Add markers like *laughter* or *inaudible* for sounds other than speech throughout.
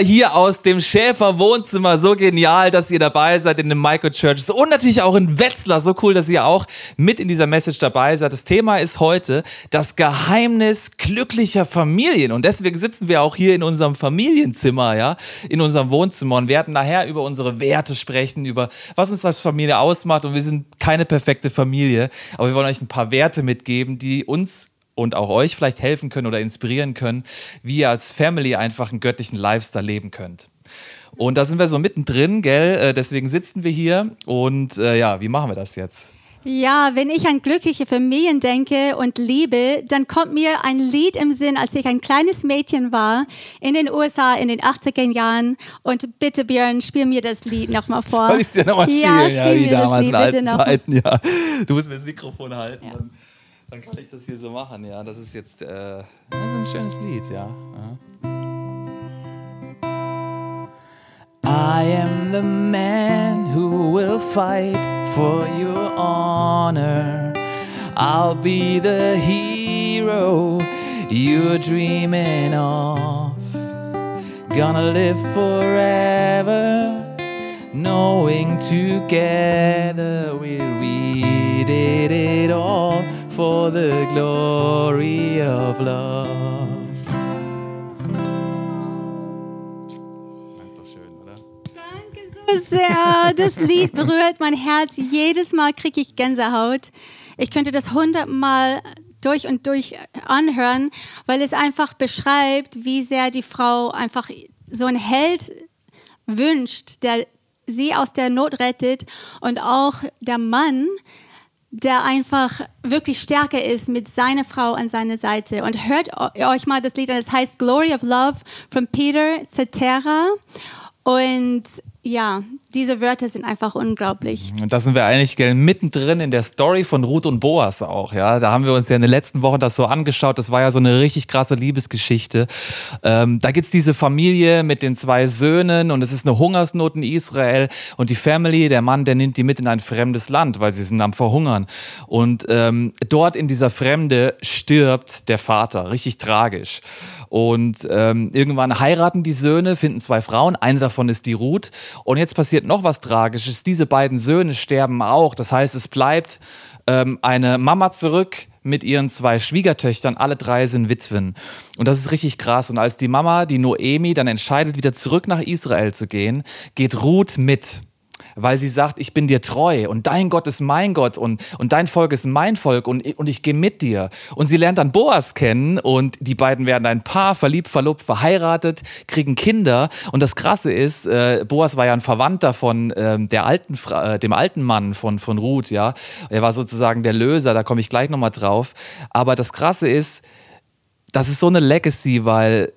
hier aus dem Schäfer Wohnzimmer. So genial, dass ihr dabei seid in den Microchurches und natürlich auch in Wetzlar. So cool, dass ihr auch mit in dieser Message dabei seid. Das Thema ist heute das Geheimnis glücklicher Familien und deswegen sitzen wir auch hier in unserem Familienzimmer, ja, in unserem Wohnzimmer und werden nachher über unsere Werte sprechen, über was uns als Familie ausmacht und wir sind keine perfekte Familie, aber wir wollen euch ein paar Werte mitgeben, die uns und auch euch vielleicht helfen können oder inspirieren können, wie ihr als Family einfach einen göttlichen Lifestyle leben könnt. Und da sind wir so mittendrin, gell? Äh, deswegen sitzen wir hier. Und äh, ja, wie machen wir das jetzt? Ja, wenn ich an glückliche Familien denke und Liebe, dann kommt mir ein Lied im Sinn, als ich ein kleines Mädchen war in den USA in den 80er Jahren. Und bitte, Björn, spiel mir das Lied nochmal vor. *laughs* Soll ich es dir nochmal spielen? Ja, spiel ja, mir das Lied bitte noch. Zeiten, ja. Du musst mir das Mikrofon halten. Ja. Dann kann ich das hier so machen, ja. Das ist jetzt äh, das ist ein schönes Lied, ja. I am the man who will fight for your honor. I'll be the hero you're dreaming of. Gonna live forever, knowing together we'll read it all for the glory of love. Das ist doch schön, oder? Danke so sehr. Das Lied berührt mein Herz. Jedes Mal kriege ich Gänsehaut. Ich könnte das hundertmal durch und durch anhören, weil es einfach beschreibt, wie sehr die Frau einfach so einen Held wünscht, der sie aus der Not rettet und auch der Mann, der einfach wirklich stärker ist mit seiner Frau an seiner Seite. Und hört euch mal das Lied an, das heißt Glory of Love von Peter Cetera. Und ja, diese Wörter sind einfach unglaublich. Und da sind wir eigentlich gell, mittendrin in der Story von Ruth und Boas auch. Ja, da haben wir uns ja in den letzten Wochen das so angeschaut. Das war ja so eine richtig krasse Liebesgeschichte. Ähm, da es diese Familie mit den zwei Söhnen und es ist eine Hungersnot in Israel und die Family, der Mann, der nimmt die mit in ein fremdes Land, weil sie sind am Verhungern. Und ähm, dort in dieser Fremde stirbt der Vater, richtig tragisch. Und ähm, irgendwann heiraten die Söhne, finden zwei Frauen. Eine davon ist die Ruth. Und jetzt passiert noch was Tragisches. Diese beiden Söhne sterben auch. Das heißt, es bleibt ähm, eine Mama zurück mit ihren zwei Schwiegertöchtern. Alle drei sind Witwen. Und das ist richtig krass. Und als die Mama, die Noemi, dann entscheidet, wieder zurück nach Israel zu gehen, geht Ruth mit weil sie sagt, ich bin dir treu und dein Gott ist mein Gott und, und dein Volk ist mein Volk und, und ich gehe mit dir. Und sie lernt dann Boas kennen und die beiden werden ein Paar, verliebt, verlobt, verheiratet, kriegen Kinder. Und das Krasse ist, äh, Boas war ja ein Verwandter von ähm, der alten, äh, dem alten Mann von, von Ruth, ja. Er war sozusagen der Löser, da komme ich gleich nochmal drauf. Aber das Krasse ist, das ist so eine Legacy, weil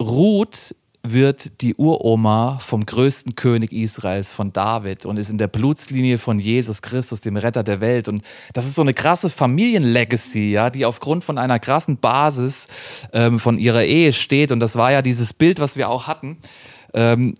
Ruth wird die Uroma vom größten König Israels, von David, und ist in der Blutslinie von Jesus Christus, dem Retter der Welt. Und das ist so eine krasse Familienlegacy, ja, die aufgrund von einer krassen Basis ähm, von ihrer Ehe steht. Und das war ja dieses Bild, was wir auch hatten. Ähm,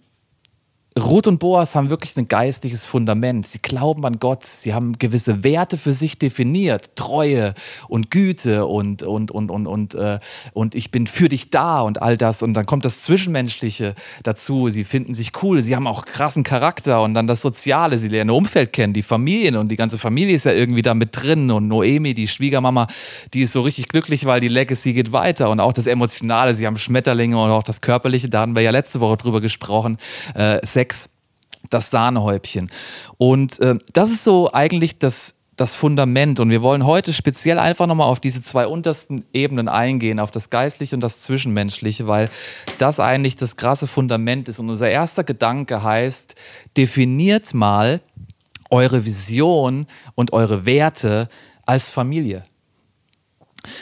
Ruth und Boas haben wirklich ein geistliches Fundament. Sie glauben an Gott. Sie haben gewisse Werte für sich definiert. Treue und Güte und, und, und, und, und, äh, und ich bin für dich da und all das. Und dann kommt das Zwischenmenschliche dazu. Sie finden sich cool. Sie haben auch krassen Charakter und dann das Soziale. Sie lernen Umfeld kennen, die Familien und die ganze Familie ist ja irgendwie da mit drin. Und Noemi, die Schwiegermama, die ist so richtig glücklich, weil die Legacy geht weiter. Und auch das Emotionale. Sie haben Schmetterlinge und auch das Körperliche. Da hatten wir ja letzte Woche drüber gesprochen. Äh, Sex, das Sahnehäubchen. Und äh, das ist so eigentlich das, das Fundament. Und wir wollen heute speziell einfach nochmal auf diese zwei untersten Ebenen eingehen, auf das Geistliche und das Zwischenmenschliche, weil das eigentlich das krasse Fundament ist. Und unser erster Gedanke heißt, definiert mal eure Vision und eure Werte als Familie.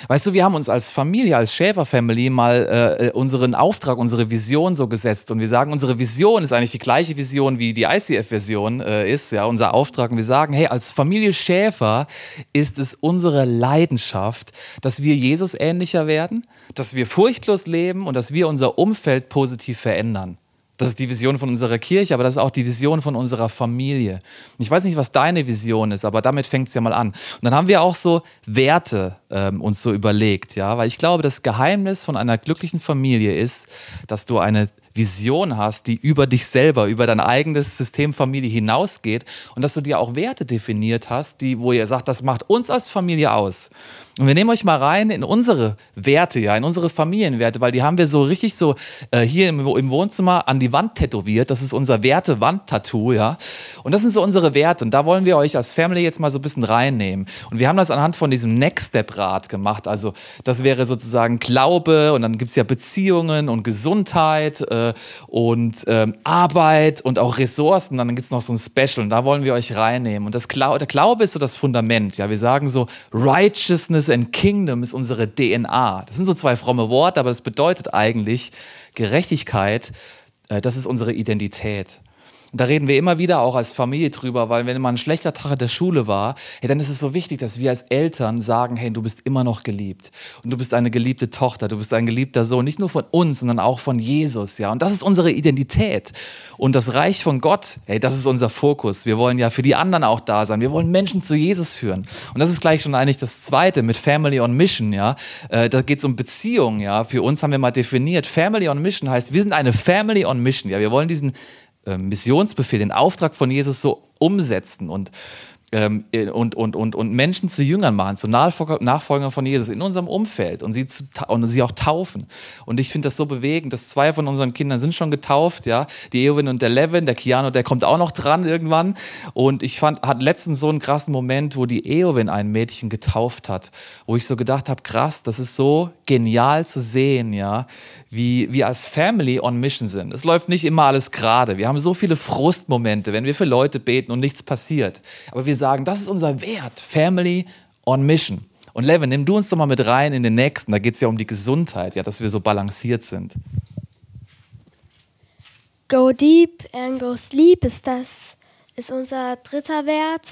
Weißt du, wir haben uns als Familie, als Schäfer-Family mal äh, äh unseren Auftrag, unsere Vision so gesetzt und wir sagen, unsere Vision ist eigentlich die gleiche Vision wie die ICF-Version äh, ist, ja, unser Auftrag. Und wir sagen, hey, als Familie Schäfer ist es unsere Leidenschaft, dass wir Jesus ähnlicher werden, dass wir furchtlos leben und dass wir unser Umfeld positiv verändern. Das ist die Vision von unserer Kirche, aber das ist auch die Vision von unserer Familie. Ich weiß nicht, was deine Vision ist, aber damit fängt es ja mal an. Und dann haben wir auch so Werte ähm, uns so überlegt, ja, weil ich glaube, das Geheimnis von einer glücklichen Familie ist, dass du eine Vision hast, die über dich selber, über dein eigenes System Familie hinausgeht und dass du dir auch Werte definiert hast, die, wo ihr sagt, das macht uns als Familie aus. Und wir nehmen euch mal rein in unsere Werte, ja, in unsere Familienwerte, weil die haben wir so richtig so äh, hier im, im, Wohnzimmer an die Wand tätowiert. Das ist unser Werte-Wand-Tattoo, ja. Und das sind so unsere Werte. Und da wollen wir euch als Family jetzt mal so ein bisschen reinnehmen. Und wir haben das anhand von diesem Next-Step-Rat gemacht. Also das wäre sozusagen Glaube und dann gibt es ja Beziehungen und Gesundheit äh, und äh, Arbeit und auch Ressourcen. Und dann gibt es noch so ein Special und da wollen wir euch reinnehmen. Und das Glau der Glaube ist so das Fundament. Ja, wir sagen so Righteousness and Kingdom ist unsere DNA. Das sind so zwei fromme Worte, aber das bedeutet eigentlich Gerechtigkeit, äh, das ist unsere Identität. Da reden wir immer wieder auch als Familie drüber, weil wenn mal ein schlechter Tag in der Schule war, hey, dann ist es so wichtig, dass wir als Eltern sagen, hey, du bist immer noch geliebt. Und du bist eine geliebte Tochter, du bist ein geliebter Sohn, nicht nur von uns, sondern auch von Jesus, ja. Und das ist unsere Identität. Und das Reich von Gott, hey, das ist unser Fokus. Wir wollen ja für die anderen auch da sein. Wir wollen Menschen zu Jesus führen. Und das ist gleich schon eigentlich das Zweite mit Family on Mission, ja. Äh, da geht es um Beziehungen, ja. Für uns haben wir mal definiert, Family on Mission heißt, wir sind eine Family on Mission, ja. Wir wollen diesen Missionsbefehl, den Auftrag von Jesus so umsetzen und ähm, und, und, und, und Menschen zu Jüngern machen, zu Nachfolgern von Jesus in unserem Umfeld und sie, zu, und sie auch taufen. Und ich finde das so bewegend, dass zwei von unseren Kindern sind schon getauft, ja, die Eowyn und der Levin, der Keanu, der kommt auch noch dran irgendwann. Und ich fand, hat letztens so einen krassen Moment, wo die Eowyn ein Mädchen getauft hat, wo ich so gedacht habe, krass, das ist so genial zu sehen, ja, wie wir als Family on Mission sind. Es läuft nicht immer alles gerade. Wir haben so viele Frustmomente, wenn wir für Leute beten und nichts passiert. Aber wir sagen, das ist unser Wert, Family on Mission. Und Levin, nimm du uns doch mal mit rein in den nächsten. Da geht es ja um die Gesundheit, ja, dass wir so balanciert sind. Go deep and go sleep ist das, ist unser dritter Wert.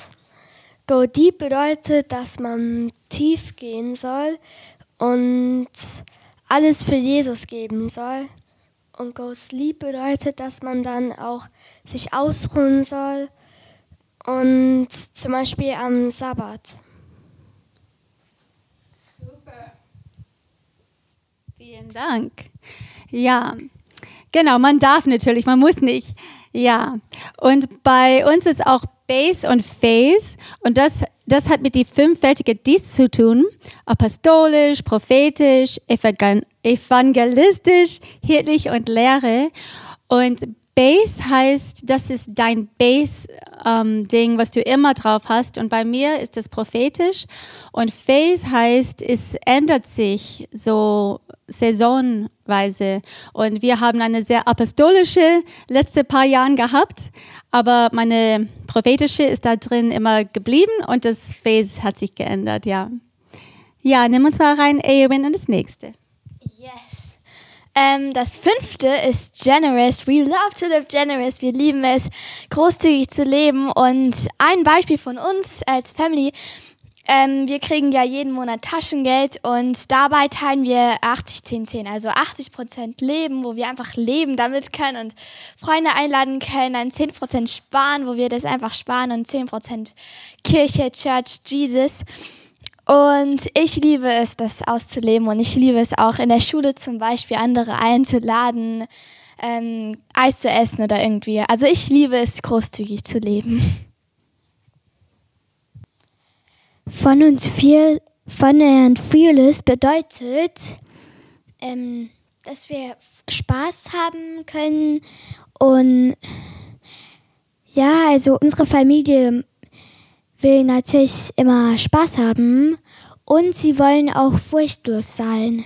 Go deep bedeutet, dass man tief gehen soll und alles für Jesus geben soll. Und go sleep bedeutet, dass man dann auch sich ausruhen soll und zum Beispiel am Sabbat. Super. Vielen Dank. Ja, genau, man darf natürlich, man muss nicht. Ja, und bei uns ist auch Base und Phase und das, das hat mit die fünffältige Dienst zu tun, apostolisch, prophetisch, evangelistisch, hirtlich und Lehre. Und Base heißt, das ist dein Base-Ding, ähm, was du immer drauf hast. Und bei mir ist das prophetisch. Und Phase heißt, es ändert sich so saisonweise. Und wir haben eine sehr apostolische letzte paar Jahren gehabt. Aber meine prophetische ist da drin immer geblieben und das Phase hat sich geändert, ja. Ja, nimm uns mal rein, Eowyn, und das nächste. Yes. Ähm, das fünfte ist generous. We love to live generous. Wir lieben es, großzügig zu leben. Und ein Beispiel von uns als Family. Ähm, wir kriegen ja jeden Monat Taschengeld und dabei teilen wir 80, 10, 10. Also 80 Prozent leben, wo wir einfach leben damit können und Freunde einladen können. Dann 10 Prozent sparen, wo wir das einfach sparen und 10 Prozent Kirche, Church, Jesus. Und ich liebe es, das auszuleben und ich liebe es auch in der Schule zum Beispiel andere einzuladen, ähm, Eis zu essen oder irgendwie. Also ich liebe es, großzügig zu leben. Von uns viel, von and fearless bedeutet, ähm, dass wir Spaß haben können und ja, also unsere Familie will natürlich immer Spaß haben und sie wollen auch furchtlos sein.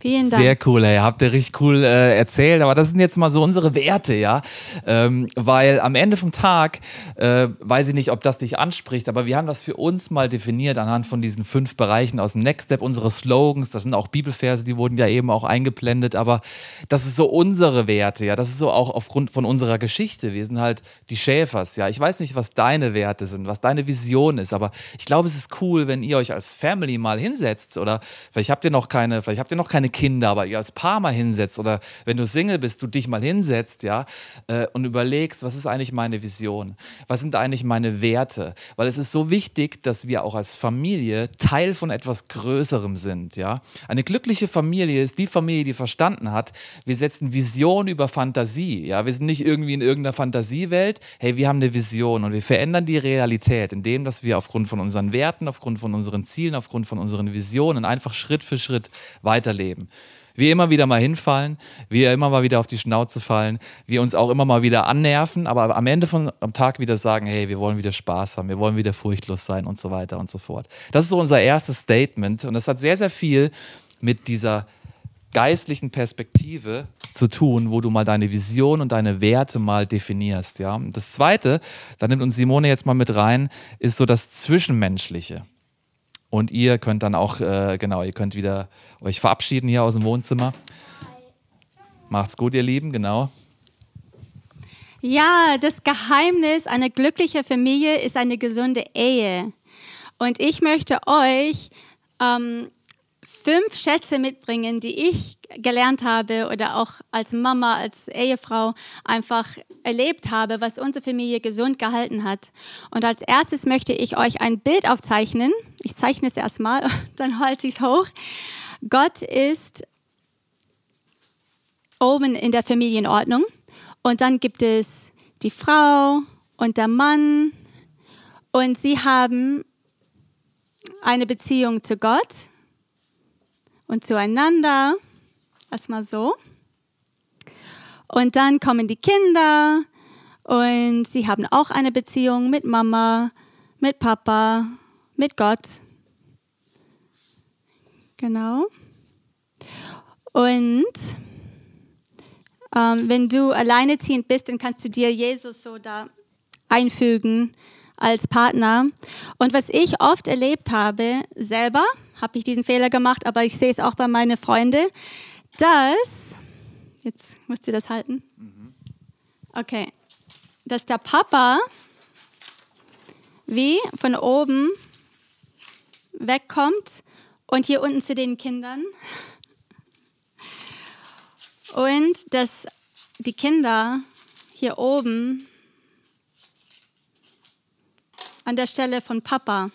Vielen Dank. Sehr cool, ey. Habt ihr richtig cool äh, erzählt. Aber das sind jetzt mal so unsere Werte, ja. Ähm, weil am Ende vom Tag, äh, weiß ich nicht, ob das dich anspricht, aber wir haben das für uns mal definiert anhand von diesen fünf Bereichen aus dem Next Step, unsere Slogans. Das sind auch Bibelverse, die wurden ja eben auch eingeblendet. Aber das ist so unsere Werte, ja. Das ist so auch aufgrund von unserer Geschichte. Wir sind halt die Schäfers, ja. Ich weiß nicht, was deine Werte sind, was deine Vision ist, aber ich glaube, es ist cool, wenn ihr euch als Family mal hinsetzt oder vielleicht habt ihr noch keine, vielleicht habt ihr noch keine deine Kinder, aber ihr als Paar mal hinsetzt oder wenn du Single bist, du dich mal hinsetzt, ja, äh, und überlegst, was ist eigentlich meine Vision? Was sind eigentlich meine Werte? Weil es ist so wichtig, dass wir auch als Familie Teil von etwas Größerem sind, ja. Eine glückliche Familie ist die Familie, die verstanden hat, wir setzen Vision über Fantasie, ja. Wir sind nicht irgendwie in irgendeiner Fantasiewelt, hey, wir haben eine Vision und wir verändern die Realität, indem, dass wir aufgrund von unseren Werten, aufgrund von unseren Zielen, aufgrund von unseren Visionen einfach Schritt für Schritt weiterleben. Wir immer wieder mal hinfallen, wir immer mal wieder auf die Schnauze fallen, wir uns auch immer mal wieder annerven, aber am Ende vom am Tag wieder sagen, hey, wir wollen wieder Spaß haben, wir wollen wieder furchtlos sein und so weiter und so fort. Das ist so unser erstes Statement und das hat sehr, sehr viel mit dieser geistlichen Perspektive zu tun, wo du mal deine Vision und deine Werte mal definierst. Ja? Das Zweite, da nimmt uns Simone jetzt mal mit rein, ist so das Zwischenmenschliche. Und ihr könnt dann auch, äh, genau, ihr könnt wieder euch verabschieden hier aus dem Wohnzimmer. Macht's gut, ihr Lieben, genau. Ja, das Geheimnis einer glücklichen Familie ist eine gesunde Ehe. Und ich möchte euch ähm, fünf Schätze mitbringen, die ich gelernt habe oder auch als Mama, als Ehefrau einfach erlebt habe, was unsere Familie gesund gehalten hat. Und als erstes möchte ich euch ein Bild aufzeichnen. Ich zeichne es erstmal, *laughs* dann halte ich es hoch. Gott ist oben in der Familienordnung und dann gibt es die Frau und der Mann und sie haben eine Beziehung zu Gott und zueinander. Erstmal so. Und dann kommen die Kinder und sie haben auch eine Beziehung mit Mama, mit Papa, mit Gott. Genau. Und ähm, wenn du alleineziehend bist, dann kannst du dir Jesus so da einfügen als Partner. Und was ich oft erlebt habe, selber, habe ich diesen Fehler gemacht, aber ich sehe es auch bei meinen Freunden, dass, jetzt musst du das halten, okay, dass der Papa wie von oben wegkommt und hier unten zu den Kindern. Und dass die Kinder hier oben an der Stelle von Papa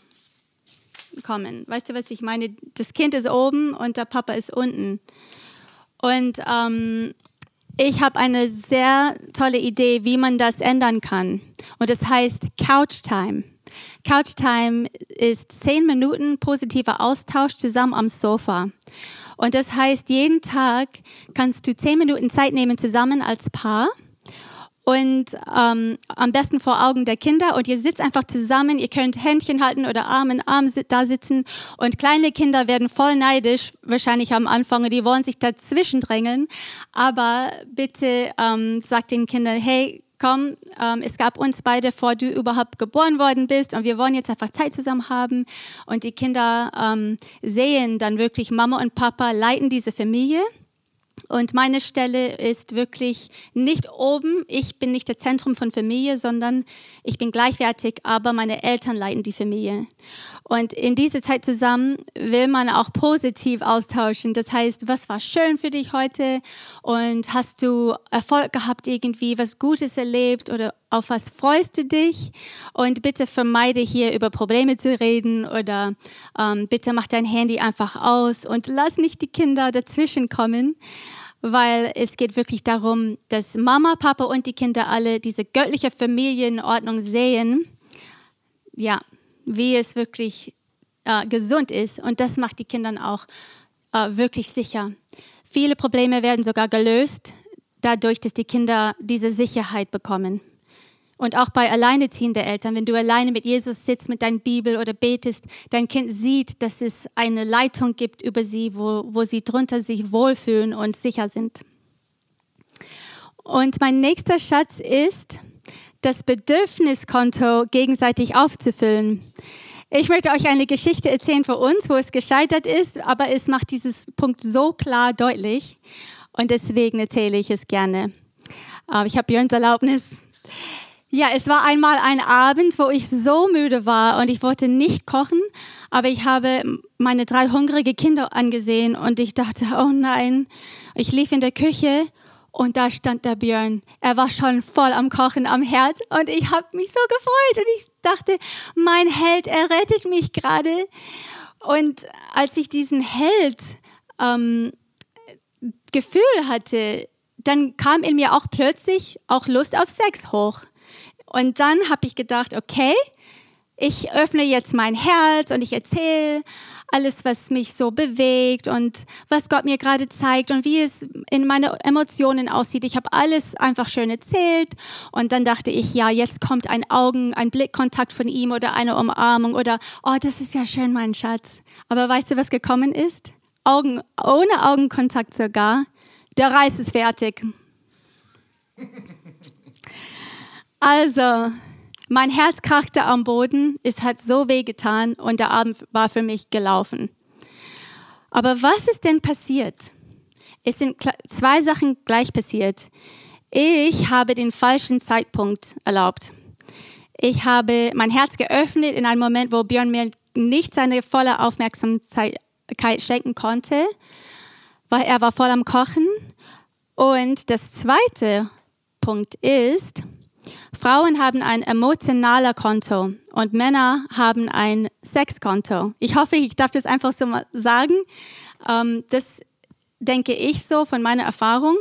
kommen. Weißt du, was ich meine? Das Kind ist oben und der Papa ist unten. Und ähm, ich habe eine sehr tolle Idee, wie man das ändern kann. Und das heißt Couch Time. Couch Time ist zehn Minuten positiver Austausch zusammen am Sofa. Und das heißt, jeden Tag kannst du zehn Minuten Zeit nehmen zusammen als Paar und ähm, am besten vor Augen der Kinder. Und ihr sitzt einfach zusammen, ihr könnt Händchen halten oder Arm in Arm da sitzen. Und kleine Kinder werden voll neidisch, wahrscheinlich am Anfang. Die wollen sich dazwischen drängeln, aber bitte ähm, sagt den Kindern, hey, komm, ähm, es gab uns beide, vor du überhaupt geboren worden bist. Und wir wollen jetzt einfach Zeit zusammen haben. Und die Kinder ähm, sehen dann wirklich, Mama und Papa leiten diese Familie und meine Stelle ist wirklich nicht oben. Ich bin nicht das Zentrum von Familie, sondern ich bin gleichwertig, aber meine Eltern leiten die Familie. Und in dieser Zeit zusammen will man auch positiv austauschen. Das heißt, was war schön für dich heute? Und hast du Erfolg gehabt irgendwie, was Gutes erlebt oder auf was freust du dich? Und bitte vermeide hier über Probleme zu reden oder ähm, bitte mach dein Handy einfach aus und lass nicht die Kinder dazwischen kommen, weil es geht wirklich darum, dass Mama, Papa und die Kinder alle diese göttliche Familienordnung sehen. Ja, wie es wirklich äh, gesund ist. Und das macht die Kinder auch äh, wirklich sicher. Viele Probleme werden sogar gelöst, dadurch, dass die Kinder diese Sicherheit bekommen. Und auch bei alleineziehenden Eltern, wenn du alleine mit Jesus sitzt, mit deiner Bibel oder betest, dein Kind sieht, dass es eine Leitung gibt über sie, wo, wo sie drunter sich wohlfühlen und sicher sind. Und mein nächster Schatz ist, das Bedürfniskonto gegenseitig aufzufüllen. Ich möchte euch eine Geschichte erzählen für uns, wo es gescheitert ist, aber es macht dieses Punkt so klar deutlich und deswegen erzähle ich es gerne. Ich habe Björns Erlaubnis. Ja, es war einmal ein Abend, wo ich so müde war und ich wollte nicht kochen, aber ich habe meine drei hungrige Kinder angesehen und ich dachte, oh nein, ich lief in der Küche und da stand der Björn. Er war schon voll am Kochen am Herd und ich habe mich so gefreut und ich dachte, mein Held, er rettet mich gerade. Und als ich diesen Held ähm, Gefühl hatte, dann kam in mir auch plötzlich auch Lust auf Sex hoch. Und dann habe ich gedacht, okay, ich öffne jetzt mein Herz und ich erzähle alles, was mich so bewegt und was Gott mir gerade zeigt und wie es in meine Emotionen aussieht. Ich habe alles einfach schön erzählt und dann dachte ich, ja, jetzt kommt ein Augen, ein Blickkontakt von ihm oder eine Umarmung oder, oh, das ist ja schön, mein Schatz. Aber weißt du, was gekommen ist? Augen, ohne Augenkontakt sogar. Der Reis ist fertig. *laughs* Also, mein Herz krachte am Boden, es hat so weh getan und der Abend war für mich gelaufen. Aber was ist denn passiert? Es sind zwei Sachen gleich passiert. Ich habe den falschen Zeitpunkt erlaubt. Ich habe mein Herz geöffnet in einem Moment, wo Björn mir nicht seine volle Aufmerksamkeit schenken konnte, weil er war voll am Kochen. Und das zweite Punkt ist, Frauen haben ein emotionaler Konto und Männer haben ein Sexkonto. Ich hoffe, ich darf das einfach so mal sagen. Ähm, das denke ich so von meiner Erfahrung.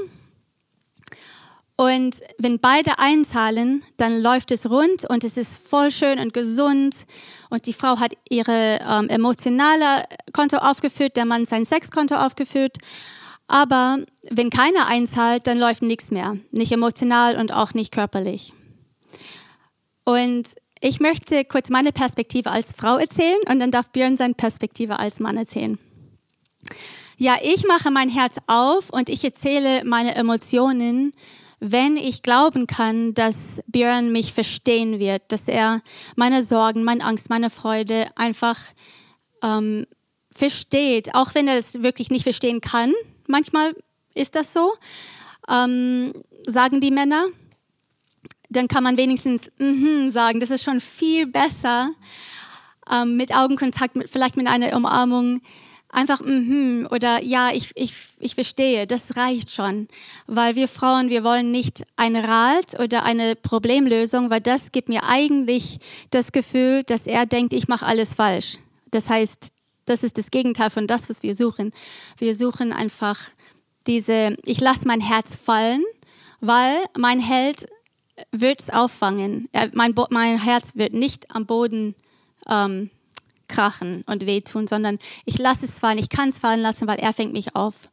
Und wenn beide einzahlen, dann läuft es rund und es ist voll schön und gesund. Und die Frau hat ihre ähm, emotionale Konto aufgeführt, der Mann sein Sexkonto aufgeführt. Aber wenn keiner einzahlt, dann läuft nichts mehr. Nicht emotional und auch nicht körperlich. Und ich möchte kurz meine Perspektive als Frau erzählen und dann darf Björn seine Perspektive als Mann erzählen. Ja, ich mache mein Herz auf und ich erzähle meine Emotionen, wenn ich glauben kann, dass Björn mich verstehen wird, dass er meine Sorgen, meine Angst, meine Freude einfach ähm, versteht, auch wenn er das wirklich nicht verstehen kann. Manchmal ist das so, ähm, sagen die Männer dann kann man wenigstens mm sagen. Das ist schon viel besser ähm, mit Augenkontakt, mit, vielleicht mit einer Umarmung. Einfach mm oder ja, ich, ich, ich verstehe, das reicht schon. Weil wir Frauen, wir wollen nicht ein Rat oder eine Problemlösung, weil das gibt mir eigentlich das Gefühl, dass er denkt, ich mache alles falsch. Das heißt, das ist das Gegenteil von das, was wir suchen. Wir suchen einfach diese, ich lasse mein Herz fallen, weil mein Held wird es auffangen. Mein, mein, Herz wird nicht am Boden ähm, krachen und wehtun, sondern ich lasse es fallen, ich kann es fallen lassen, weil er fängt mich auf.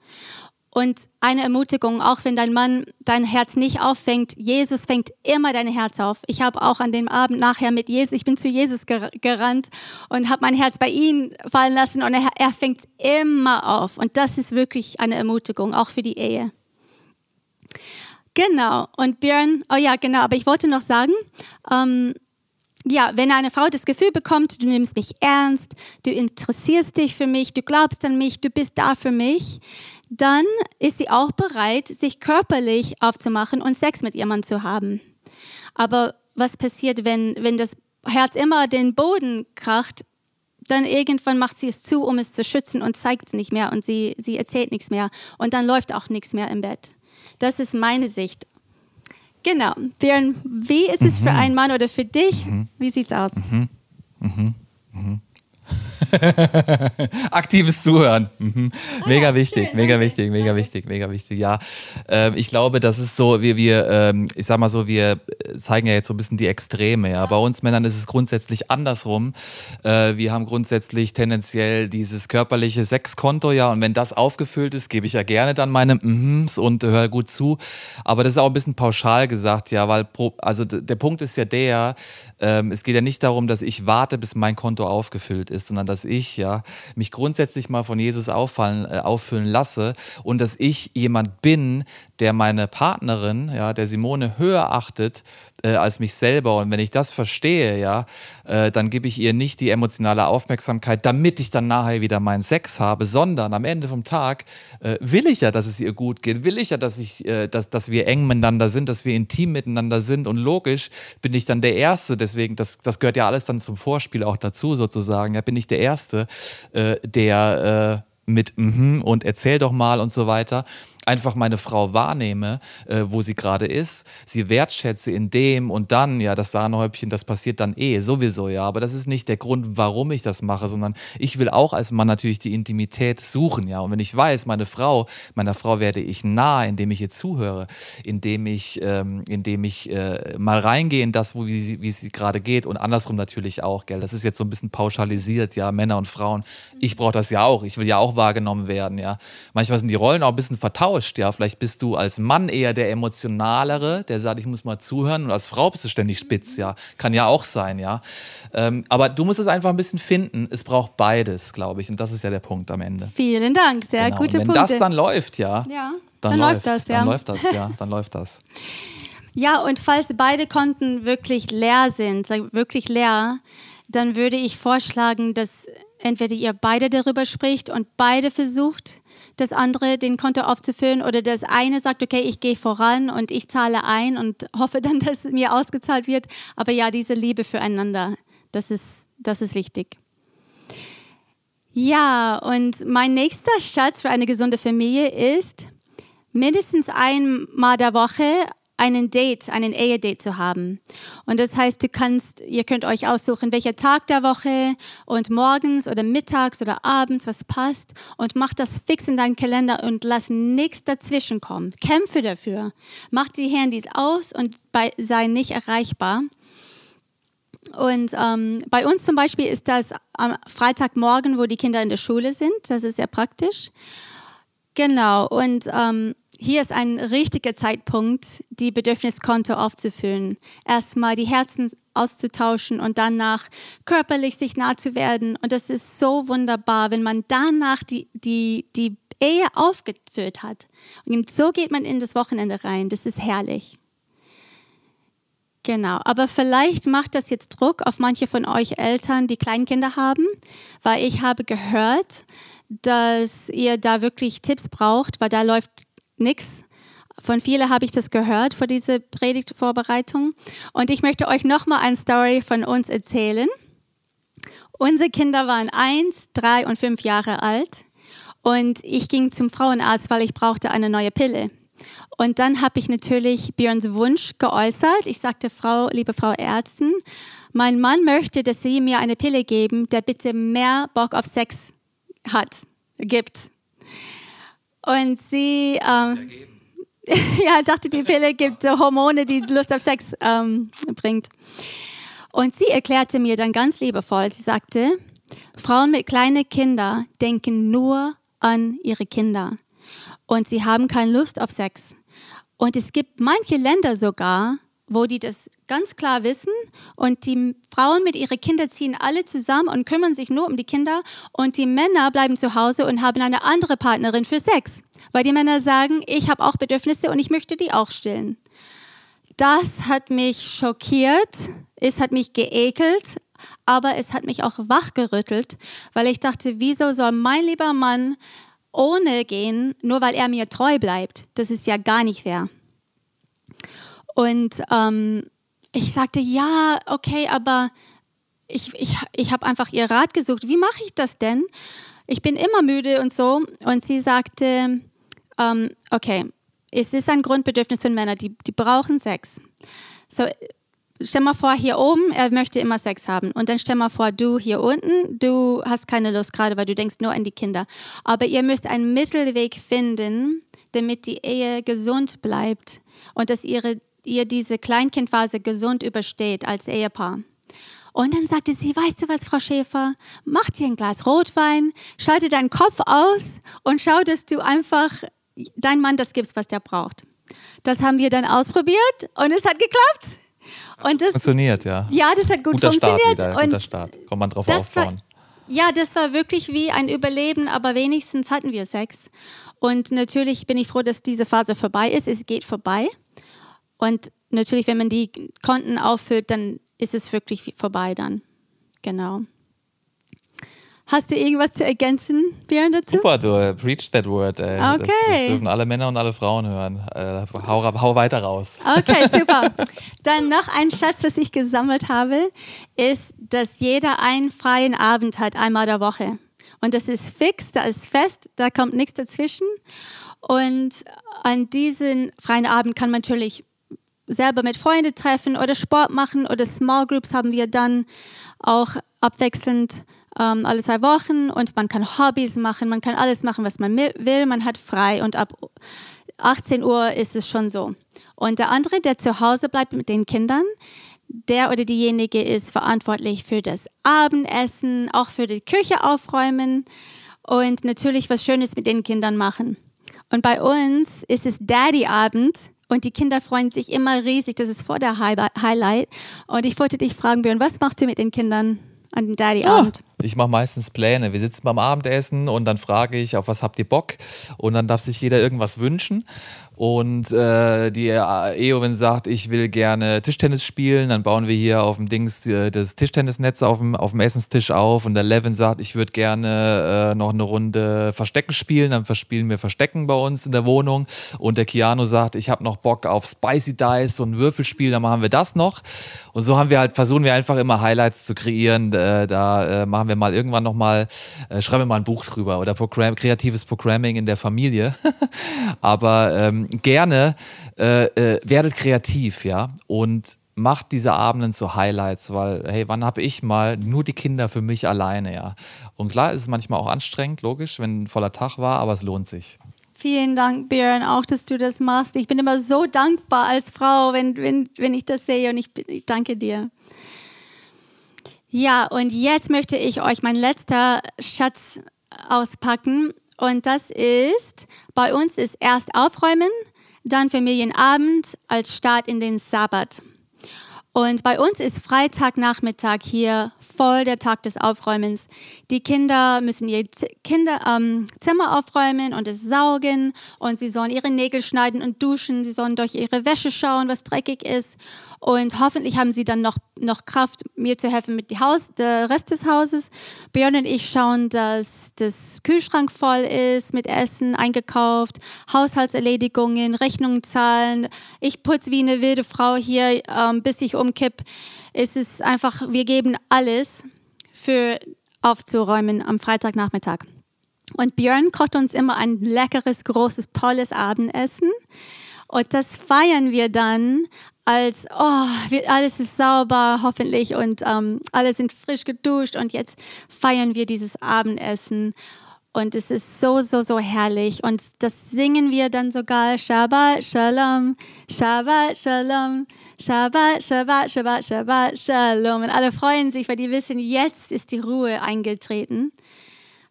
Und eine Ermutigung, auch wenn dein Mann dein Herz nicht auffängt, Jesus fängt immer dein Herz auf. Ich habe auch an dem Abend nachher mit Jesus, ich bin zu Jesus gerannt und habe mein Herz bei ihm fallen lassen und er, er fängt immer auf. Und das ist wirklich eine Ermutigung, auch für die Ehe. Genau. Und Björn, oh ja, genau. Aber ich wollte noch sagen, ähm, ja, wenn eine Frau das Gefühl bekommt, du nimmst mich ernst, du interessierst dich für mich, du glaubst an mich, du bist da für mich, dann ist sie auch bereit, sich körperlich aufzumachen und Sex mit ihrem Mann zu haben. Aber was passiert, wenn, wenn das Herz immer den Boden kracht, dann irgendwann macht sie es zu, um es zu schützen und zeigt es nicht mehr und sie, sie erzählt nichts mehr und dann läuft auch nichts mehr im Bett. Das ist meine Sicht. Genau. Björn, wie ist es mhm. für einen Mann oder für dich? Mhm. Wie sieht's aus? Mhm. mhm. mhm. *laughs* Aktives Zuhören. Mhm. Mega wichtig, mega wichtig, mega wichtig, mega wichtig. Ja, äh, ich glaube, das ist so, wir, wir äh, ich sag mal so, wir zeigen ja jetzt so ein bisschen die Extreme. Ja. Bei uns Männern ist es grundsätzlich andersrum. Äh, wir haben grundsätzlich tendenziell dieses körperliche Sexkonto, ja, und wenn das aufgefüllt ist, gebe ich ja gerne dann meine Mhms und höre gut zu. Aber das ist auch ein bisschen pauschal gesagt, ja, weil pro, also der Punkt ist ja der, ähm, es geht ja nicht darum, dass ich warte, bis mein Konto aufgefüllt ist, sondern dass ich ja mich grundsätzlich mal von Jesus auffallen, äh, auffüllen lasse und dass ich jemand bin, der meine Partnerin, ja, der Simone höher achtet äh, als mich selber. Und wenn ich das verstehe, ja, äh, dann gebe ich ihr nicht die emotionale Aufmerksamkeit, damit ich dann nachher wieder meinen Sex habe, sondern am Ende vom Tag äh, will ich ja, dass es ihr gut geht, will ich ja, dass ich, äh, dass, dass wir eng miteinander sind, dass wir intim miteinander sind. Und logisch bin ich dann der Erste, deswegen, das, das gehört ja alles dann zum Vorspiel auch dazu, sozusagen. Ja, bin ich der Erste, äh, der äh, mit mhm und erzähl doch mal und so weiter einfach meine Frau wahrnehme, äh, wo sie gerade ist, sie wertschätze in dem und dann, ja, das Sahnehäubchen, das passiert dann eh, sowieso, ja. Aber das ist nicht der Grund, warum ich das mache, sondern ich will auch als Mann natürlich die Intimität suchen, ja. Und wenn ich weiß, meine Frau, meiner Frau werde ich nah, indem ich ihr zuhöre, indem ich, ähm, indem ich äh, mal reingehe in das, wo, wie, sie, wie es gerade geht und andersrum natürlich auch, gell. Das ist jetzt so ein bisschen pauschalisiert, ja, Männer und Frauen. Ich brauche das ja auch. Ich will ja auch wahrgenommen werden, ja. Manchmal sind die Rollen auch ein bisschen vertauscht tauscht. Ja, vielleicht bist du als Mann eher der emotionalere, der sagt, ich muss mal zuhören, und als Frau bist du ständig spitz. Ja, kann ja auch sein. Ja, ähm, aber du musst es einfach ein bisschen finden. Es braucht beides, glaube ich, und das ist ja der Punkt am Ende. Vielen Dank, sehr genau. gute und wenn Punkte. Wenn das dann läuft, ja, ja dann, dann läuft das. Ja. Dann läuft das, ja, dann läuft das. *laughs* Ja, und falls beide Konten wirklich leer sind, wirklich leer, dann würde ich vorschlagen, dass entweder ihr beide darüber spricht und beide versucht, das andere den Konto aufzufüllen oder das eine sagt, okay, ich gehe voran und ich zahle ein und hoffe dann, *laughs* dass mir ausgezahlt wird. Aber ja, diese Liebe füreinander, das ist, das ist wichtig. Ja, und mein nächster Schatz für eine gesunde Familie ist, mindestens einmal der Woche einen Date, einen Ehedate zu haben. Und das heißt, du kannst, ihr könnt euch aussuchen, welcher Tag der Woche und morgens oder mittags oder abends was passt und mach das fix in deinen Kalender und lass nichts dazwischen kommen. Kämpfe dafür. Mach die Handys aus und sei nicht erreichbar. Und ähm, bei uns zum Beispiel ist das am Freitagmorgen, wo die Kinder in der Schule sind. Das ist sehr praktisch. Genau. Und ähm, hier ist ein richtiger Zeitpunkt, die Bedürfniskonto aufzufüllen. Erstmal die Herzen auszutauschen und danach körperlich sich nah zu werden. Und das ist so wunderbar, wenn man danach die, die, die Ehe aufgefüllt hat. Und so geht man in das Wochenende rein. Das ist herrlich. Genau, aber vielleicht macht das jetzt Druck auf manche von euch Eltern, die Kleinkinder haben, weil ich habe gehört, dass ihr da wirklich Tipps braucht, weil da läuft nichts. Von vielen habe ich das gehört vor dieser Predigtvorbereitung. Und ich möchte euch nochmal eine Story von uns erzählen. Unsere Kinder waren eins, drei und fünf Jahre alt. Und ich ging zum Frauenarzt, weil ich brauchte eine neue Pille. Und dann habe ich natürlich Björns Wunsch geäußert. Ich sagte, Frau, liebe Frau Ärztin, mein Mann möchte, dass Sie mir eine Pille geben, der bitte mehr Bock auf Sex hat, gibt. Und sie ähm, *laughs* ja, dachte, die Pille gibt Hormone, die Lust auf Sex ähm, bringt. Und sie erklärte mir dann ganz liebevoll, sie sagte, Frauen mit kleinen Kindern denken nur an ihre Kinder und sie haben keine Lust auf Sex. Und es gibt manche Länder sogar, wo die das ganz klar wissen und die Frauen mit ihren Kindern ziehen alle zusammen und kümmern sich nur um die Kinder und die Männer bleiben zu Hause und haben eine andere Partnerin für Sex, weil die Männer sagen, ich habe auch Bedürfnisse und ich möchte die auch stillen. Das hat mich schockiert, es hat mich geekelt, aber es hat mich auch wachgerüttelt, weil ich dachte, wieso soll mein lieber Mann ohne gehen, nur weil er mir treu bleibt? Das ist ja gar nicht fair. Und ähm, ich sagte, ja, okay, aber ich, ich, ich habe einfach ihr Rat gesucht. Wie mache ich das denn? Ich bin immer müde und so. Und sie sagte, ähm, okay, es ist ein Grundbedürfnis von Männern, die, die brauchen Sex. So, stell mal vor, hier oben, er möchte immer Sex haben. Und dann stell mal vor, du hier unten, du hast keine Lust gerade, weil du denkst nur an die Kinder. Aber ihr müsst einen Mittelweg finden, damit die Ehe gesund bleibt und dass ihre ihr diese Kleinkindphase gesund übersteht als Ehepaar. Und dann sagte sie, weißt du was, Frau Schäfer, mach dir ein Glas Rotwein, schalte deinen Kopf aus und schau, dass du einfach deinem Mann das gibst, was der braucht. Das haben wir dann ausprobiert und es hat geklappt. Und das funktioniert, ja. Ja, das hat gut guter funktioniert. Start wieder, und guter Start. Kommt man drauf aufbauen. Ja, das war wirklich wie ein Überleben, aber wenigstens hatten wir Sex. Und natürlich bin ich froh, dass diese Phase vorbei ist. Es geht vorbei. Und natürlich, wenn man die Konten auffüllt, dann ist es wirklich vorbei dann. Genau. Hast du irgendwas zu ergänzen, Björn, dazu? Super, du äh, preach that word. Ey. Okay. Das, das dürfen alle Männer und alle Frauen hören. Äh, hau, hau weiter raus. Okay, *laughs* super. Dann noch ein Schatz, was ich gesammelt habe, ist, dass jeder einen freien Abend hat, einmal der Woche. Und das ist fix, da ist fest, da kommt nichts dazwischen. Und an diesen freien Abend kann man natürlich selber mit Freunden treffen oder Sport machen oder Small Groups haben wir dann auch abwechselnd ähm, alle zwei Wochen und man kann Hobbys machen, man kann alles machen, was man will, man hat frei und ab 18 Uhr ist es schon so. Und der andere, der zu Hause bleibt mit den Kindern, der oder diejenige ist verantwortlich für das Abendessen, auch für die Küche aufräumen und natürlich was Schönes mit den Kindern machen. Und bei uns ist es Daddy-Abend und die Kinder freuen sich immer riesig. Das ist vor der Highlight. Und ich wollte dich fragen, Björn, was machst du mit den Kindern an den Daddy-Abend? Oh, ich mache meistens Pläne. Wir sitzen beim Abendessen und dann frage ich, auf was habt ihr Bock? Und dann darf sich jeder irgendwas wünschen. Und äh, die Eowyn sagt, ich will gerne Tischtennis spielen. Dann bauen wir hier auf dem Dings äh, das Tischtennisnetz auf dem, auf dem Essenstisch auf. Und der Levin sagt, ich würde gerne äh, noch eine Runde Verstecken spielen. Dann verspielen wir Verstecken bei uns in der Wohnung. Und der Keanu sagt, ich habe noch Bock auf Spicy Dice und Würfelspiel. Dann machen wir das noch. Und so haben wir halt, versuchen wir einfach immer Highlights zu kreieren. Äh, da äh, machen wir mal irgendwann nochmal, äh, schreiben wir mal ein Buch drüber oder Programm, kreatives Programming in der Familie. *laughs* Aber ähm, gerne, äh, äh, werdet kreativ, ja, und macht diese Abenden zu Highlights, weil, hey, wann habe ich mal nur die Kinder für mich alleine, ja. Und klar ist es manchmal auch anstrengend, logisch, wenn ein voller Tag war, aber es lohnt sich. Vielen Dank, Björn, auch, dass du das machst. Ich bin immer so dankbar als Frau, wenn, wenn, wenn ich das sehe und ich, ich danke dir. Ja, und jetzt möchte ich euch mein letzter Schatz auspacken. Und das ist, bei uns ist erst Aufräumen, dann Familienabend als Start in den Sabbat. Und bei uns ist Freitagnachmittag hier voll der Tag des Aufräumens. Die Kinder müssen ihr Kinder, ähm, Zimmer aufräumen und es saugen und sie sollen ihre Nägel schneiden und duschen. Sie sollen durch ihre Wäsche schauen, was dreckig ist. Und hoffentlich haben sie dann noch, noch Kraft, mir zu helfen mit dem Rest des Hauses. Björn und ich schauen, dass das Kühlschrank voll ist, mit Essen eingekauft, Haushaltserledigungen, Rechnungen zahlen. Ich putze wie eine wilde Frau hier, ähm, bis ich umkipp. Es ist einfach, wir geben alles für aufzuräumen am Freitagnachmittag. Und Björn kocht uns immer ein leckeres, großes, tolles Abendessen. Und das feiern wir dann als, oh, alles ist sauber, hoffentlich, und ähm, alle sind frisch geduscht und jetzt feiern wir dieses Abendessen. Und es ist so, so, so herrlich. Und das singen wir dann sogar. Shabbat Shalom, Shabbat Shalom, Shabbat, Shabbat, Shabbat, Shabbat Shalom. Und alle freuen sich, weil die wissen, jetzt ist die Ruhe eingetreten.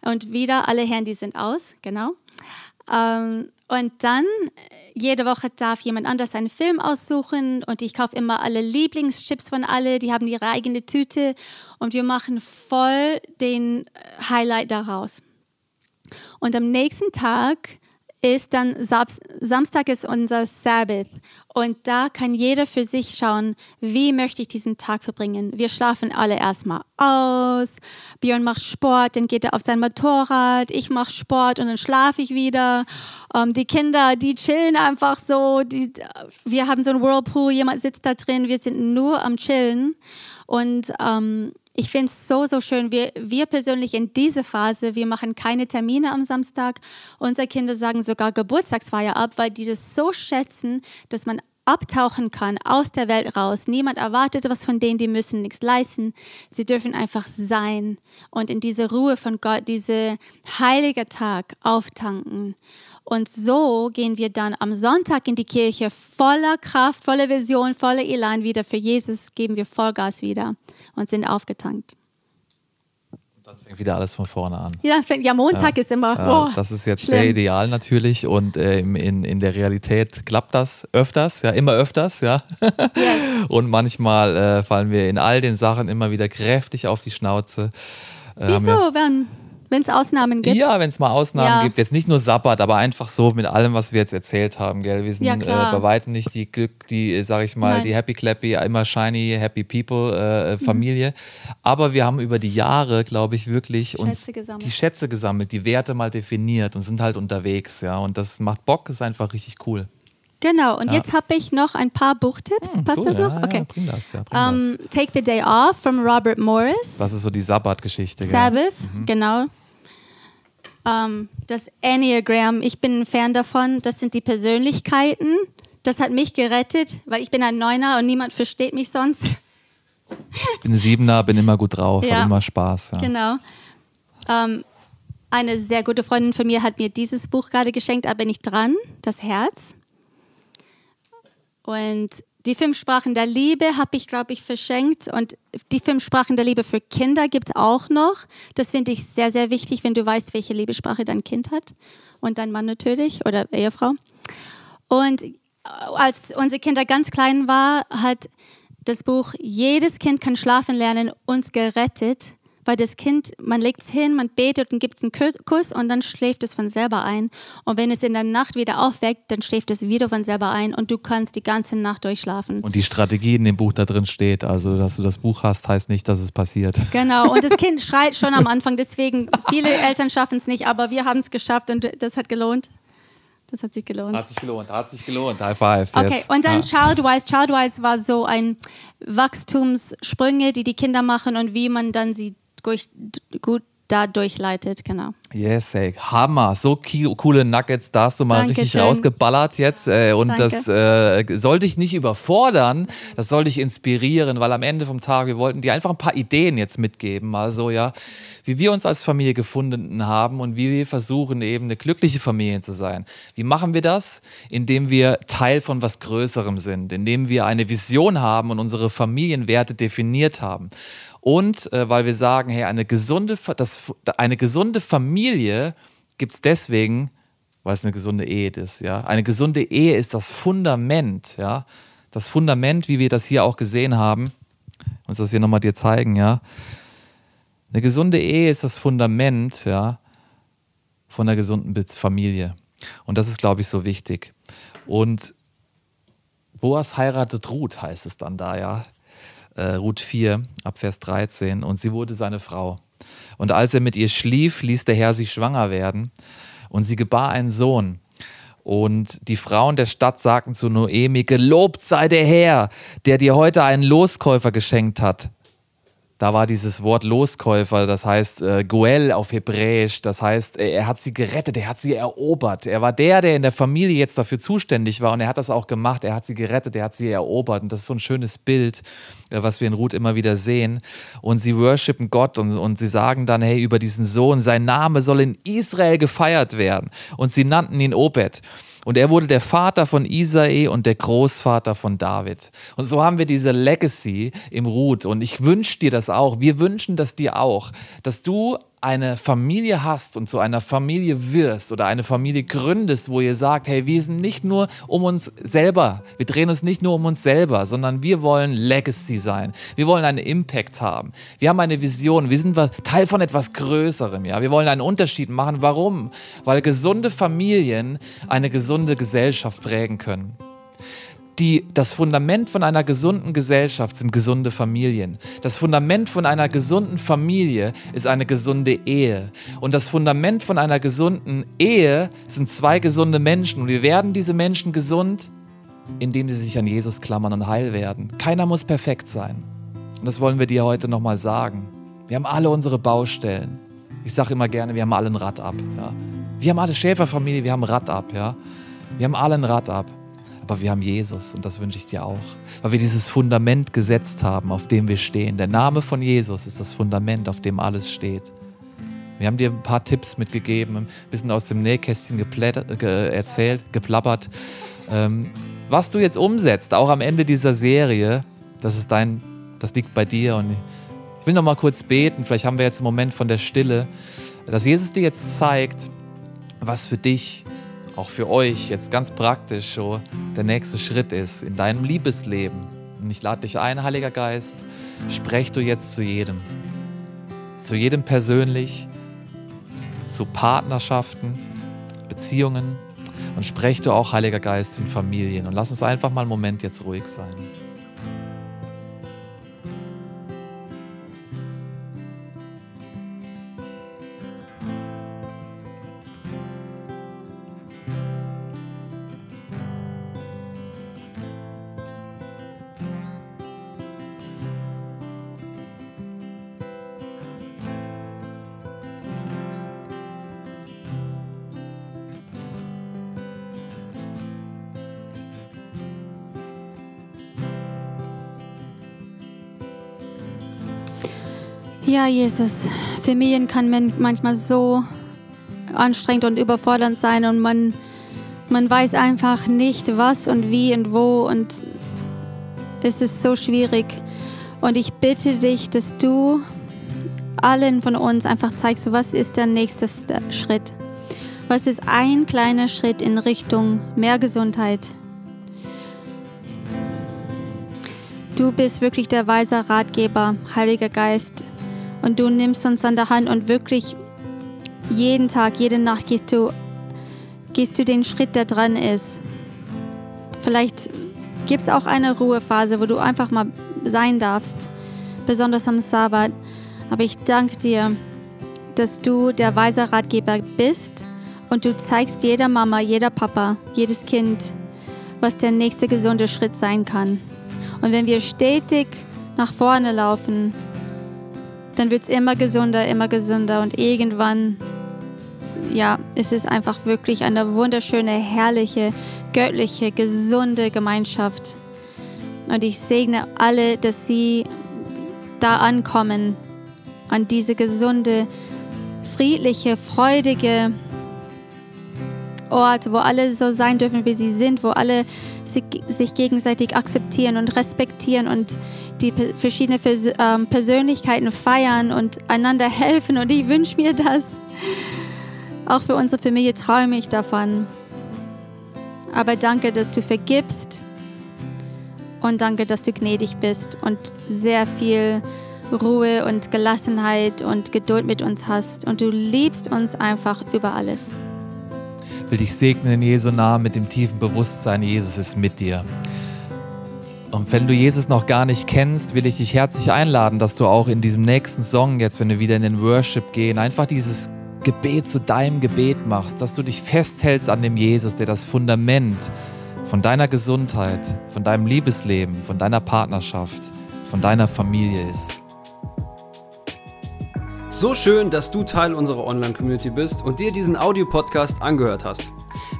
Und wieder alle Herren, die sind aus, genau. Ähm, und dann, jede Woche darf jemand anders einen Film aussuchen und ich kaufe immer alle Lieblingschips von alle, die haben ihre eigene Tüte und wir machen voll den Highlight daraus. Und am nächsten Tag ist dann Samstag ist unser Sabbath und da kann jeder für sich schauen, wie möchte ich diesen Tag verbringen. Wir schlafen alle erstmal aus. Björn macht Sport, dann geht er auf sein Motorrad. Ich mache Sport und dann schlafe ich wieder. Ähm, die Kinder, die chillen einfach so. Die, wir haben so einen Whirlpool, jemand sitzt da drin. Wir sind nur am Chillen und ähm, ich finde es so, so schön. Wir, wir persönlich in dieser Phase, wir machen keine Termine am Samstag. Unsere Kinder sagen sogar Geburtstagsfeier ab, weil die das so schätzen, dass man abtauchen kann aus der Welt raus. Niemand erwartet was von denen, die müssen nichts leisten. Sie dürfen einfach sein und in diese Ruhe von Gott, diese heilige Tag auftanken. Und so gehen wir dann am Sonntag in die Kirche voller Kraft, voller Vision, voller Elan wieder. Für Jesus geben wir Vollgas wieder und sind aufgetankt. Dann fängt wieder alles von vorne an. Ja, ja Montag ja. ist immer. Ja, oh, das ist jetzt schlimm. sehr ideal natürlich und äh, in, in der Realität klappt das öfters, ja, immer öfters, ja. *laughs* Und manchmal äh, fallen wir in all den Sachen immer wieder kräftig auf die Schnauze. Äh, Wieso, wenn wenn es Ausnahmen gibt? Ja, wenn es mal Ausnahmen Ja. gibt. Jetzt nicht nur Sabbat, aber einfach so mit allem, was wir jetzt erzählt haben, gell? Wir sind Ja, äh, bei weitem nicht die Glück, die, äh, sag ich mal, Nein. die Happy Clappy, immer shiny, happy people äh, Mhm. Familie. Aber wir haben über die Jahre, glaube ich, wirklich uns Schätze gesammelt. die Schätze gesammelt, die Werte mal definiert und sind halt unterwegs, ja. Und das macht Bock, ist einfach richtig cool. Genau, und jetzt habe ich noch ein paar Buchtipps. Passt Hm, cool, das noch? Ja, okay. ja, bring das, ja, Um, Take the Day Off from Robert Morris. das. Ist so die Sabbat-Geschichte? Sabbath, Mhm. genau. Ähm, das Enneagram, ich bin ein Fan davon. Das sind die Persönlichkeiten. Das hat mich gerettet, weil ich bin ein Neuner und niemand versteht mich sonst. Ich bin Siebener, bin immer gut drauf, Ja. habe immer Spaß. Ja. Genau. Ähm, eine sehr gute Freundin von mir hat mir dieses Buch gerade geschenkt, da bin ich dran, das Herz. Und die fünf Sprachen der Liebe habe ich, glaube ich, verschenkt. Und die fünf Sprachen der Liebe für Kinder gibt es auch noch. Das finde ich sehr, sehr wichtig, wenn du weißt, welche Liebessprache dein Kind hat. Und dein Mann natürlich oder Ehefrau. Und als unsere Kinder ganz klein war, hat das Buch Jedes Kind kann schlafen lernen uns gerettet, weil das Kind, man legt es hin, man betet und gibt es einen Kuss- und dann schläft es von selber ein. Und wenn es in der Nacht wieder aufweckt, dann schläft es wieder von selber ein und du kannst die ganze Nacht durchschlafen. Und die Strategie in dem Buch da drin steht. Also, dass du das Buch hast, heißt nicht, dass es passiert. *laughs* Genau, und das Kind schreit schon am Anfang, deswegen viele Eltern schaffen es nicht, aber wir haben es geschafft und das hat gelohnt. Das hat sich gelohnt. Hat sich gelohnt, hat sich gelohnt. High five. Okay, yes. und dann ja. Childwise. Childwise war so ein Wachstumssprünge, die die Kinder machen und wie man dann sie durch, gut da durchleitet, genau. Yes, hey. Hammer. So coole Nuggets, da hast du mal richtig Dankeschön. rausgeballert jetzt. Äh, und Danke. das äh, soll dich nicht überfordern, das soll dich inspirieren, weil am Ende vom Tag, wir wollten dir einfach ein paar Ideen jetzt mitgeben. Also ja, wie wir uns als Familie gefunden haben und wie wir versuchen, eben eine glückliche Familie zu sein. Wie machen wir das? Indem wir Teil von was Größerem sind, indem wir eine Vision haben und unsere Familienwerte definiert haben. Und äh, weil wir sagen, hey, eine gesunde, das, eine gesunde Familie gibt es deswegen, weil es eine gesunde Ehe ist. Ja? Eine gesunde Ehe ist das Fundament. Ja? Das Fundament, wie wir das hier auch gesehen haben, muss das hier nochmal dir zeigen. Ja? Eine gesunde Ehe ist das Fundament ja, von einer gesunden Familie. Und das ist, glaube ich, so wichtig. Und Boas heiratet Ruth, heißt es dann da, ja. Äh, Ruth 4, ab Vers 13. Und sie wurde seine Frau. Und als er mit ihr schlief, ließ der Herr sie schwanger werden. Und sie gebar einen Sohn. Und die Frauen der Stadt sagten zu Noemi, gelobt sei der Herr, der dir heute einen Loskäufer geschenkt hat. Da war dieses Wort Loskäufer, das heißt äh, Goel auf Hebräisch, das heißt, äh, er hat sie gerettet, er hat sie erobert. Er war der, der in der Familie jetzt dafür zuständig war und er hat das auch gemacht. Er hat sie gerettet, er hat sie erobert. Und das ist so ein schönes Bild, äh, was wir in Ruth immer wieder sehen. Und sie worshipen Gott und, und sie sagen dann, hey, über diesen Sohn, sein Name soll in Israel gefeiert werden. Und sie nannten ihn Obed. Und er wurde der Vater von Isae und der Großvater von David. Und so haben wir diese Legacy im Ruth. Und ich wünsche dir das auch. Wir wünschen das dir auch, dass du eine Familie hast und zu einer Familie wirst oder eine Familie gründest, wo ihr sagt, hey, wir sind nicht nur um uns selber, wir drehen uns nicht nur um uns selber, sondern wir wollen Legacy sein. Wir wollen einen Impact haben. Wir haben eine Vision, wir sind was, Teil von etwas Größerem, ja. Wir wollen einen Unterschied machen. Warum? Weil gesunde Familien eine gesunde Gesellschaft prägen können. Die, das Fundament von einer gesunden Gesellschaft sind gesunde Familien. Das Fundament von einer gesunden Familie ist eine gesunde Ehe. Und das Fundament von einer gesunden Ehe sind zwei gesunde Menschen. Und wir werden diese Menschen gesund, indem sie sich an Jesus klammern und heil werden. Keiner muss perfekt sein. Und das wollen wir dir heute nochmal sagen. Wir haben alle unsere Baustellen. Ich sage immer gerne, wir haben alle ein Rad ab. Ja? Wir haben alle Schäferfamilie, wir haben ein Rad ab. Ja? Wir haben alle ein Rad ab. Aber wir haben Jesus und das wünsche ich dir auch. Weil wir dieses Fundament gesetzt haben, auf dem wir stehen. Der Name von Jesus ist das Fundament, auf dem alles steht. Wir haben dir ein paar Tipps mitgegeben, ein bisschen aus dem Nähkästchen ge erzählt, geplappert. Ähm, was du jetzt umsetzt, auch am Ende dieser Serie, das ist dein, das liegt bei dir. Und ich will noch mal kurz beten. Vielleicht haben wir jetzt einen Moment von der Stille, dass Jesus dir jetzt zeigt, was für dich auch für euch jetzt ganz praktisch so der nächste Schritt ist in deinem Liebesleben. Und ich lade dich ein, Heiliger Geist, sprech du jetzt zu jedem. zu jedem persönlich, zu Partnerschaften, Beziehungen und sprech du auch, Heiliger Geist, in Familien und lass uns einfach mal einen Moment jetzt ruhig sein. Jesus, Familien kann manchmal so anstrengend und überfordernd sein und man, man weiß einfach nicht, was und wie und wo und es ist so schwierig. Und ich bitte dich, dass du allen von uns einfach zeigst, was ist der nächste Schritt. Was ist ein kleiner Schritt in Richtung mehr Gesundheit? Du bist wirklich der weise Ratgeber, Heiliger Geist. Und du nimmst uns an der Hand und wirklich jeden Tag, jede Nacht gehst du, gehst du den Schritt, der dran ist. Vielleicht gibt es auch eine Ruhephase, wo du einfach mal sein darfst, besonders am Sabbat. Aber ich danke dir, dass du der weise Ratgeber bist und du zeigst jeder Mama, jeder Papa, jedes Kind, was der nächste gesunde Schritt sein kann. Und wenn wir stetig nach vorne laufen, dann wird es immer gesunder, immer gesünder und irgendwann, ja, ist es einfach wirklich eine wunderschöne, herrliche, göttliche, gesunde Gemeinschaft. Und ich segne alle, dass sie da ankommen, an diese gesunde, friedliche, freudige Ort, wo alle so sein dürfen, wie sie sind, wo alle sich gegenseitig akzeptieren und respektieren und die verschiedenen ähm, Persönlichkeiten feiern und einander helfen. Und ich wünsche mir das. Auch für unsere Familie träume ich davon. Aber danke, dass du vergibst und danke, dass du gnädig bist und sehr viel Ruhe und Gelassenheit und Geduld mit uns hast. Und du liebst uns einfach über alles. Ich will dich segnen in Jesu Namen mit dem tiefen Bewusstsein, Jesus ist mit dir. Und wenn du Jesus noch gar nicht kennst, will ich dich herzlich einladen, dass du auch in diesem nächsten Song, jetzt wenn wir wieder in den Worship gehen, einfach dieses Gebet zu deinem Gebet machst, dass du dich festhältst an dem Jesus, der das Fundament von deiner Gesundheit, von deinem Liebesleben, von deiner Partnerschaft, von deiner Familie ist. So schön, dass du Teil unserer Online-Community bist und dir diesen Audiopodcast angehört hast.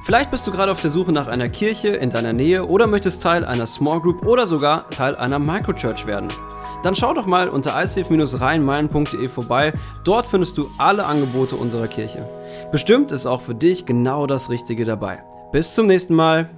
Vielleicht bist du gerade auf der Suche nach einer Kirche in deiner Nähe oder möchtest Teil einer Small Group oder sogar Teil einer Microchurch werden. Dann schau doch mal unter icf-rheinmain.de vorbei. Dort findest du alle Angebote unserer Kirche. Bestimmt ist auch für dich genau das Richtige dabei. Bis zum nächsten Mal.